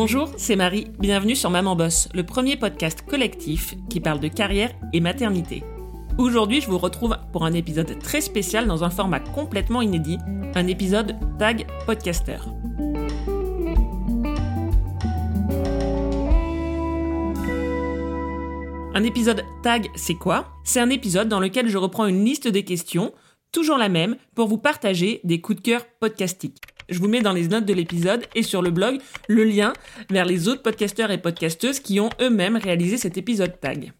Bonjour, c'est Marie, bienvenue sur Maman Boss, le premier podcast collectif qui parle de carrière et maternité. Aujourd'hui, je vous retrouve pour un épisode très spécial dans un format complètement inédit, un épisode Tag Podcaster. Un épisode Tag, c'est quoi? C'est un épisode dans lequel je reprends une liste des questions, toujours la même, pour vous partager des coups de cœur podcastiques. Je vous mets dans les notes de l'épisode et sur le blog le lien vers les autres podcasteurs et podcasteuses qui ont eux-mêmes réalisé cet épisode tag.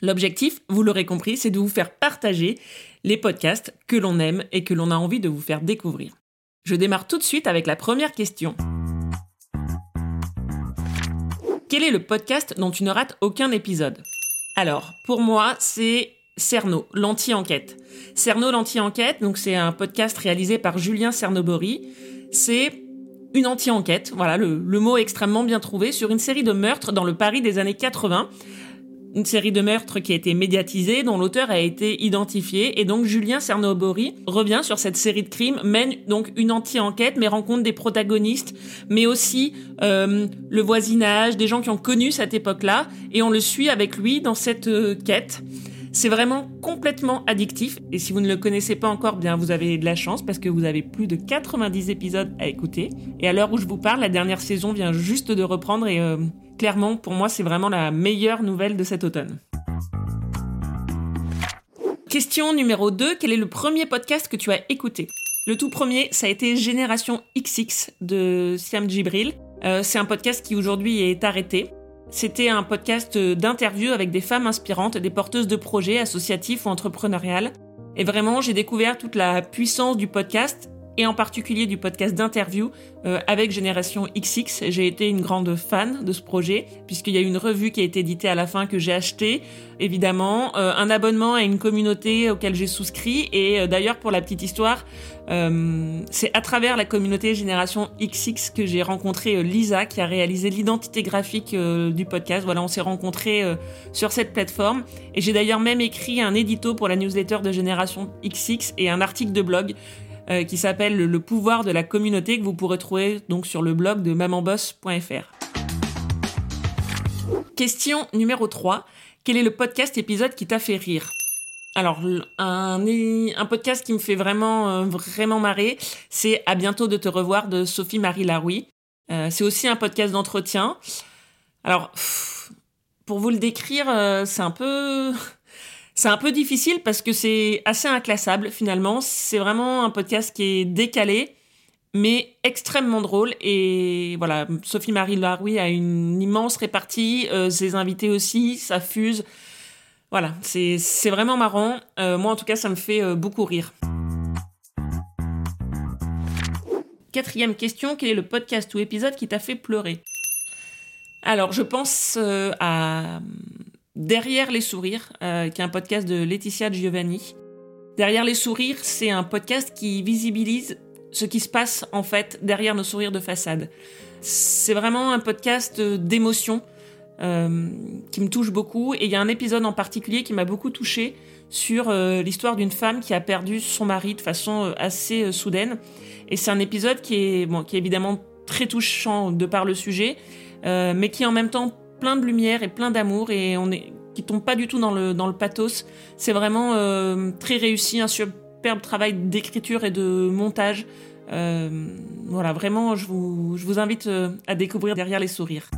L'objectif, vous l'aurez compris, c'est de vous faire partager les podcasts que l'on aime et que l'on a envie de vous faire découvrir. Je démarre tout de suite avec la première question. Quel est le podcast dont tu ne rates aucun épisode? Alors, pour moi, c'est Cerno, l'anti-enquête. Cerno, l'anti-enquête, donc c'est un podcast réalisé par Julien Cernobori c'est une anti-enquête, voilà, le, mot extrêmement bien trouvé, sur une série de meurtres dans le Paris des années 80. Une série de meurtres qui a été médiatisée, dont l'auteur a été identifié, et donc Julien Cernobori revient sur cette série de crimes, mène donc une anti-enquête, mais rencontre des protagonistes, mais aussi euh, le voisinage, des gens qui ont connu cette époque-là, et on le suit avec lui dans cette euh, quête. C'est vraiment complètement addictif et si vous ne le connaissez pas encore, bien vous avez de la chance parce que vous avez plus de 90 épisodes à écouter. Et à l'heure où je vous parle, la dernière saison vient juste de reprendre et euh, clairement pour moi c'est vraiment la meilleure nouvelle de cet automne. Question numéro 2, quel est le premier podcast que tu as écouté? Le tout premier, ça a été Génération XX de Siam Djibril. Euh, c'est un podcast qui aujourd'hui est arrêté. C'était un podcast d'interview avec des femmes inspirantes, des porteuses de projets associatifs ou entrepreneuriales. Et vraiment, j'ai découvert toute la puissance du podcast et en particulier du podcast d'interview euh, avec Génération XX. J'ai été une grande fan de ce projet puisqu'il y a une revue qui a été éditée à la fin que j'ai achetée, évidemment, euh, un abonnement à une communauté auquel j'ai souscrit et euh, d'ailleurs pour la petite histoire, c'est à travers la communauté Génération XX que j'ai rencontré Lisa qui a réalisé l'identité graphique du podcast. Voilà, on s'est rencontrés sur cette plateforme et j'ai d'ailleurs même écrit un édito pour la newsletter de Génération XX et un article de blog euh, qui s'appelle Le pouvoir de la communauté que vous pourrez trouver donc sur le blog de mamanboss.fr. Question numéro 3. Quel est le podcast épisode qui t'a fait rire? Alors, un, podcast qui me fait vraiment, euh, vraiment marrer, c'est À bientôt de te revoir de Sophie-Marie Laroui. Euh, c'est aussi un podcast d'entretien. Alors, pour vous le décrire, c'est un peu, c'est un peu difficile parce que c'est assez inclassable finalement. C'est vraiment un podcast qui est décalé, mais extrêmement drôle. Et voilà, Sophie-Marie Laroui a une immense répartie, euh, ses invités aussi, ça fuse. Voilà, c'est vraiment marrant. Euh, moi en tout cas, ça me fait euh, beaucoup rire. Quatrième question, quel est le podcast ou épisode qui t'a fait pleurer? Alors, je pense à Derrière les sourires, euh, qui est un podcast de Laetitia Giovanni. Derrière les sourires, c'est un podcast qui visibilise ce qui se passe en fait derrière nos sourires de façade. C'est vraiment un podcast d'émotion euh, qui me touche beaucoup. Et il y a un épisode en particulier qui m'a beaucoup touché sur euh, l'histoire d'une femme qui a perdu son mari de façon assez soudaine. Et c'est un épisode qui est, bon, qui est évidemment très touchant de par le sujet, mais qui en même temps plein de lumière et plein d'amour et on est qui tombe pas du tout dans le dans le pathos. C'est vraiment euh, très réussi, un superbe travail d'écriture et de montage. Euh, voilà, vraiment, je vous, je vous invite euh, à découvrir derrière les sourires.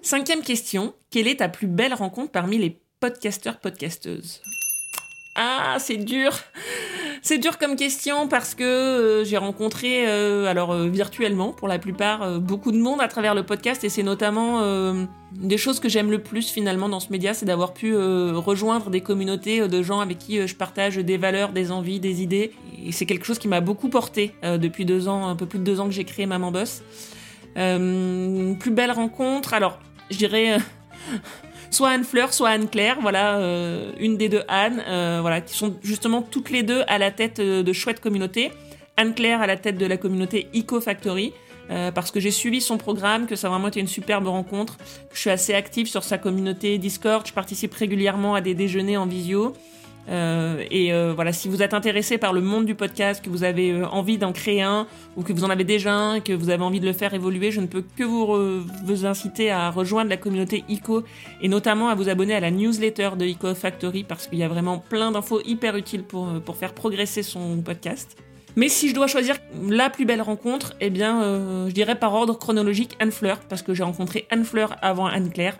Cinquième question, quelle est ta plus belle rencontre parmi les podcasteurs podcasteuses? Ah, c'est dur c'est dur comme question parce que euh, j'ai rencontré, euh, alors euh, virtuellement pour la plupart, beaucoup de monde à travers le podcast et c'est notamment des choses que j'aime le plus finalement dans ce média, c'est d'avoir pu rejoindre des communautés de gens avec qui je partage des valeurs, des envies, des idées. Et c'est quelque chose qui m'a beaucoup porté depuis deux ans, un peu plus de deux ans que j'ai créé Maman Boss. plus belle rencontre, alors je dirais soit Anne Fleur, soit Anne Claire, voilà, euh, une des deux Anne, euh, voilà, qui sont justement toutes les deux à la tête euh, de chouettes communautés. Anne Claire à la tête de la communauté Eco Factory, parce que j'ai suivi son programme, que ça a vraiment été une superbe rencontre. Je suis assez active sur sa communauté Discord, je participe régulièrement à des déjeuners en visio. Euh, et euh, voilà, si vous êtes intéressé par le monde du podcast, que vous avez euh, envie d'en créer un, ou que vous en avez déjà un, que vous avez envie de le faire évoluer, je ne peux que vous, vous inciter à rejoindre la communauté ICO et notamment à vous abonner à la newsletter de ICO Factory parce qu'il y a vraiment plein d'infos hyper utiles pour, pour faire progresser son podcast. Mais si je dois choisir la plus belle rencontre, eh bien, je dirais par ordre chronologique Anne Fleur, parce que j'ai rencontré Anne Fleur avant Anne Claire.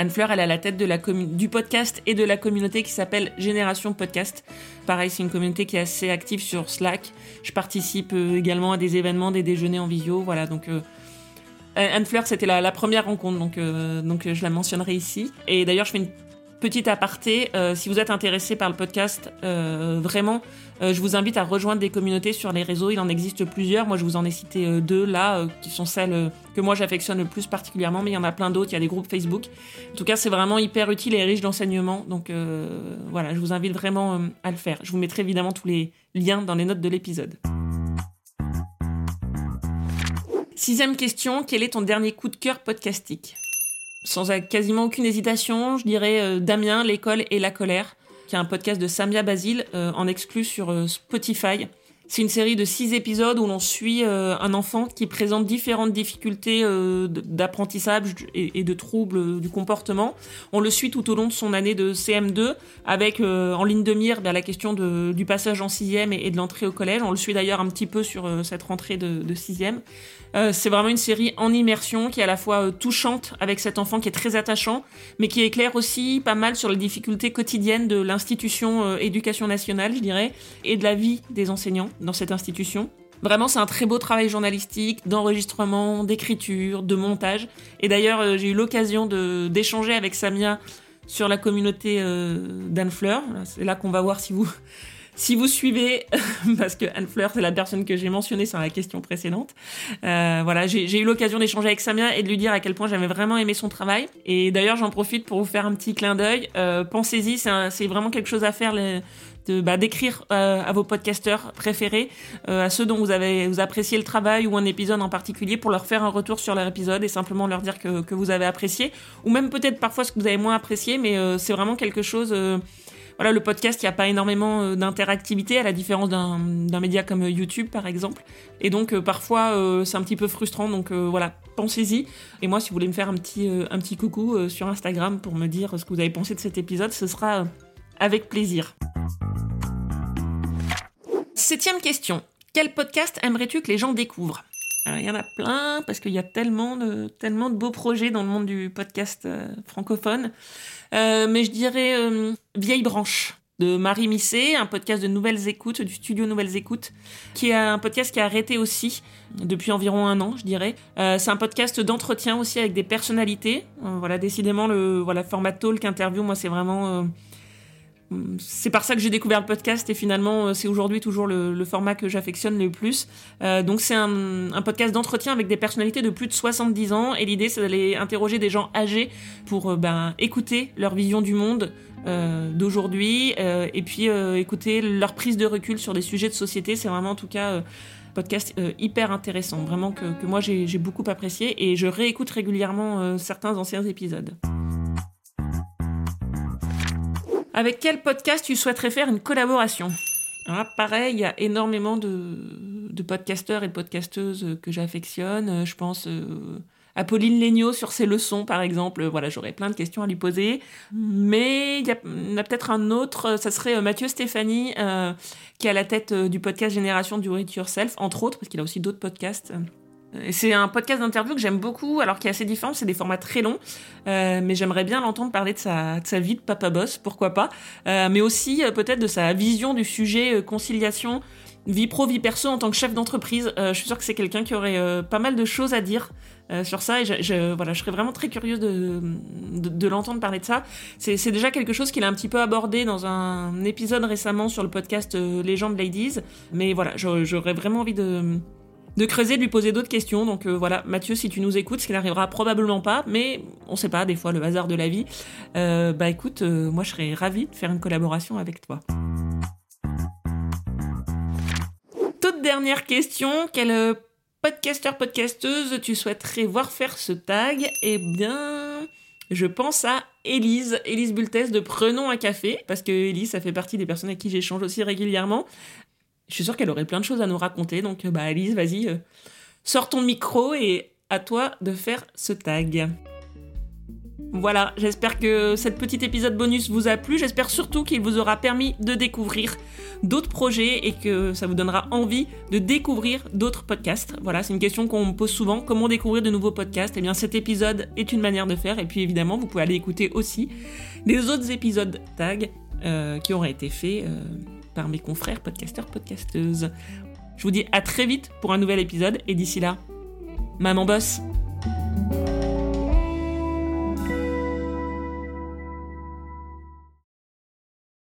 Anne Fleur, elle est à la tête de la du podcast et de la communauté qui s'appelle Génération Podcast. Pareil, c'est une communauté qui est assez active sur Slack. Je participe euh, également à des événements, des déjeuners en visio. Voilà, donc euh, Anne Fleur, c'était la, première rencontre, donc, euh, donc je la mentionnerai ici. Et d'ailleurs, je fais une Petit aparté, euh, si vous êtes intéressé par le podcast, euh, vraiment, euh, je vous invite à rejoindre des communautés sur les réseaux. Il en existe plusieurs. Moi, je vous en ai cité deux là, qui sont celles que moi j'affectionne le plus particulièrement, mais il y en a plein d'autres. Il y a des groupes Facebook. En tout cas, c'est vraiment hyper utile et riche d'enseignements. Donc voilà, je vous invite vraiment à le faire. Je vous mettrai évidemment tous les liens dans les notes de l'épisode. Sixième question, quel est ton dernier coup de cœur podcastique? Sans quasiment aucune hésitation, je dirais euh, Damien, l'école et la colère, qui est un podcast de Samia Basile euh, en exclu sur euh, Spotify. C'est une série de six épisodes où l'on suit un enfant qui présente différentes difficultés d'apprentissage et, de troubles du comportement. On le suit tout au long de son année de CM2 avec en ligne de mire ben, la question du passage en sixième et, de l'entrée au collège. On le suit d'ailleurs un petit peu sur cette rentrée de, sixième. Euh, c'est vraiment une série en immersion qui est à la fois euh, touchante avec cet enfant qui est très attachant, mais qui éclaire aussi pas mal sur les difficultés quotidiennes de l'institution euh, éducation nationale, je dirais, et de la vie des enseignants dans cette institution. Vraiment, c'est un très beau travail journalistique, d'enregistrement, d'écriture, de montage. Et d'ailleurs, j'ai eu l'occasion d'échanger avec Samia sur la communauté d'Anne Fleur. C'est là qu'on va voir si vous si vous suivez, parce que Anne Fleur, c'est la personne que j'ai mentionnée sur la question précédente, euh, voilà, j'ai eu l'occasion d'échanger avec Samia et de lui dire à quel point j'avais vraiment aimé son travail. Et d'ailleurs, j'en profite pour vous faire un petit clin d'œil. Euh, Pensez-y, c'est vraiment quelque chose à faire. Bah, d'écrire euh, à vos podcasteurs préférés, euh, à ceux dont vous avez vous appréciez le travail ou un épisode en particulier, pour leur faire un retour sur leur épisode et simplement leur dire que, que vous avez apprécié, ou même peut-être parfois ce que vous avez moins apprécié, mais euh, c'est vraiment quelque chose voilà, le podcast, il n'y a pas énormément d'interactivité, à la différence d'un média comme YouTube, par exemple. Et donc, parfois, c'est un petit peu frustrant. Donc, voilà, pensez-y. Et moi, si vous voulez me faire un petit, un petit coucou sur Instagram pour me dire ce que vous avez pensé de cet épisode, ce sera avec plaisir. Septième question. Quel podcast aimerais-tu que les gens découvrent? Il y en a plein parce qu'il y a tellement de, tellement de beaux projets dans le monde du podcast francophone. Euh, mais je dirais euh, Vieille Branche de Marie Misset, un podcast de Nouvelles Écoutes, du studio Nouvelles Écoutes, qui est un podcast qui a arrêté aussi depuis environ un an, je dirais. Euh, c'est un podcast d'entretien aussi avec des personnalités. voilà, décidément, le voilà, format talk interview, moi, c'est vraiment c'est par ça que j'ai découvert le podcast et finalement euh, c'est aujourd'hui toujours le, format que j'affectionne le plus. Euh, donc c'est un, podcast d'entretien avec des personnalités de plus de 70 ans et l'idée c'est d'aller interroger des gens âgés pour euh, ben, écouter leur vision du monde d'aujourd'hui et puis écouter leur prise de recul sur des sujets de société. C'est vraiment en tout cas podcast hyper intéressant, vraiment que moi j'ai beaucoup apprécié et je réécoute régulièrement certains anciens épisodes. Avec quel podcast tu souhaiterais faire une collaboration? Pareil, il y a énormément de, podcasteurs et de podcasteuses que j'affectionne. Je pense euh, à Pauline Legnaud sur ses leçons, par exemple. Voilà, j'aurais plein de questions à lui poser. Mais il y, a, a peut-être un autre, ça serait euh, Mathieu Stéphanie, euh, qui est à la tête du podcast Génération du It Yourself, entre autres, parce qu'il a aussi d'autres podcasts. C'est un podcast d'interview que j'aime beaucoup, alors qui est assez différent, c'est des formats très longs, euh, mais j'aimerais bien l'entendre parler de sa, de sa vie de papa boss, pourquoi pas, euh, mais aussi euh, peut-être de sa vision du sujet conciliation vie pro, vie perso en tant que chef d'entreprise. je suis sûre que c'est quelqu'un qui aurait pas mal de choses à dire sur ça, et je, voilà, je serais vraiment très curieuse de, de, l'entendre parler de ça. C'est déjà quelque chose qu'il a un petit peu abordé dans un épisode récemment sur le podcast Legend Ladies, mais voilà, j'aurais vraiment envie de de creuser, de lui poser d'autres questions. Donc euh, voilà, Mathieu, si tu nous écoutes, ce qui n'arrivera probablement pas, mais on sait pas, des fois le hasard de la vie. Euh, bah écoute, euh, moi je serais ravie de faire une collaboration avec toi. Toute dernière question, quel podcasteur, podcasteuse tu souhaiterais voir faire ce tag? Eh bien, Je pense à Élise, Élise Bultès de Prenons un café, parce que Élise, ça fait partie des personnes avec qui j'échange aussi régulièrement. Je suis sûre qu'elle aurait plein de choses à nous raconter, donc bah Élise, vas-y, euh, sors ton micro et à toi de faire ce tag. Voilà, j'espère que cet petit épisode bonus vous a plu. J'espère surtout qu'il vous aura permis de découvrir d'autres projets et que ça vous donnera envie de découvrir d'autres podcasts. Voilà, c'est une question qu'on me pose souvent. Comment découvrir de nouveaux podcasts? Eh bien, cet épisode est une manière de faire. Et puis, évidemment, vous pouvez aller écouter aussi les autres épisodes tag euh, qui auraient été faits euh, mes confrères podcasteurs, podcasteuses. Je vous dis à très vite pour un nouvel épisode. Et d'ici là, maman bosse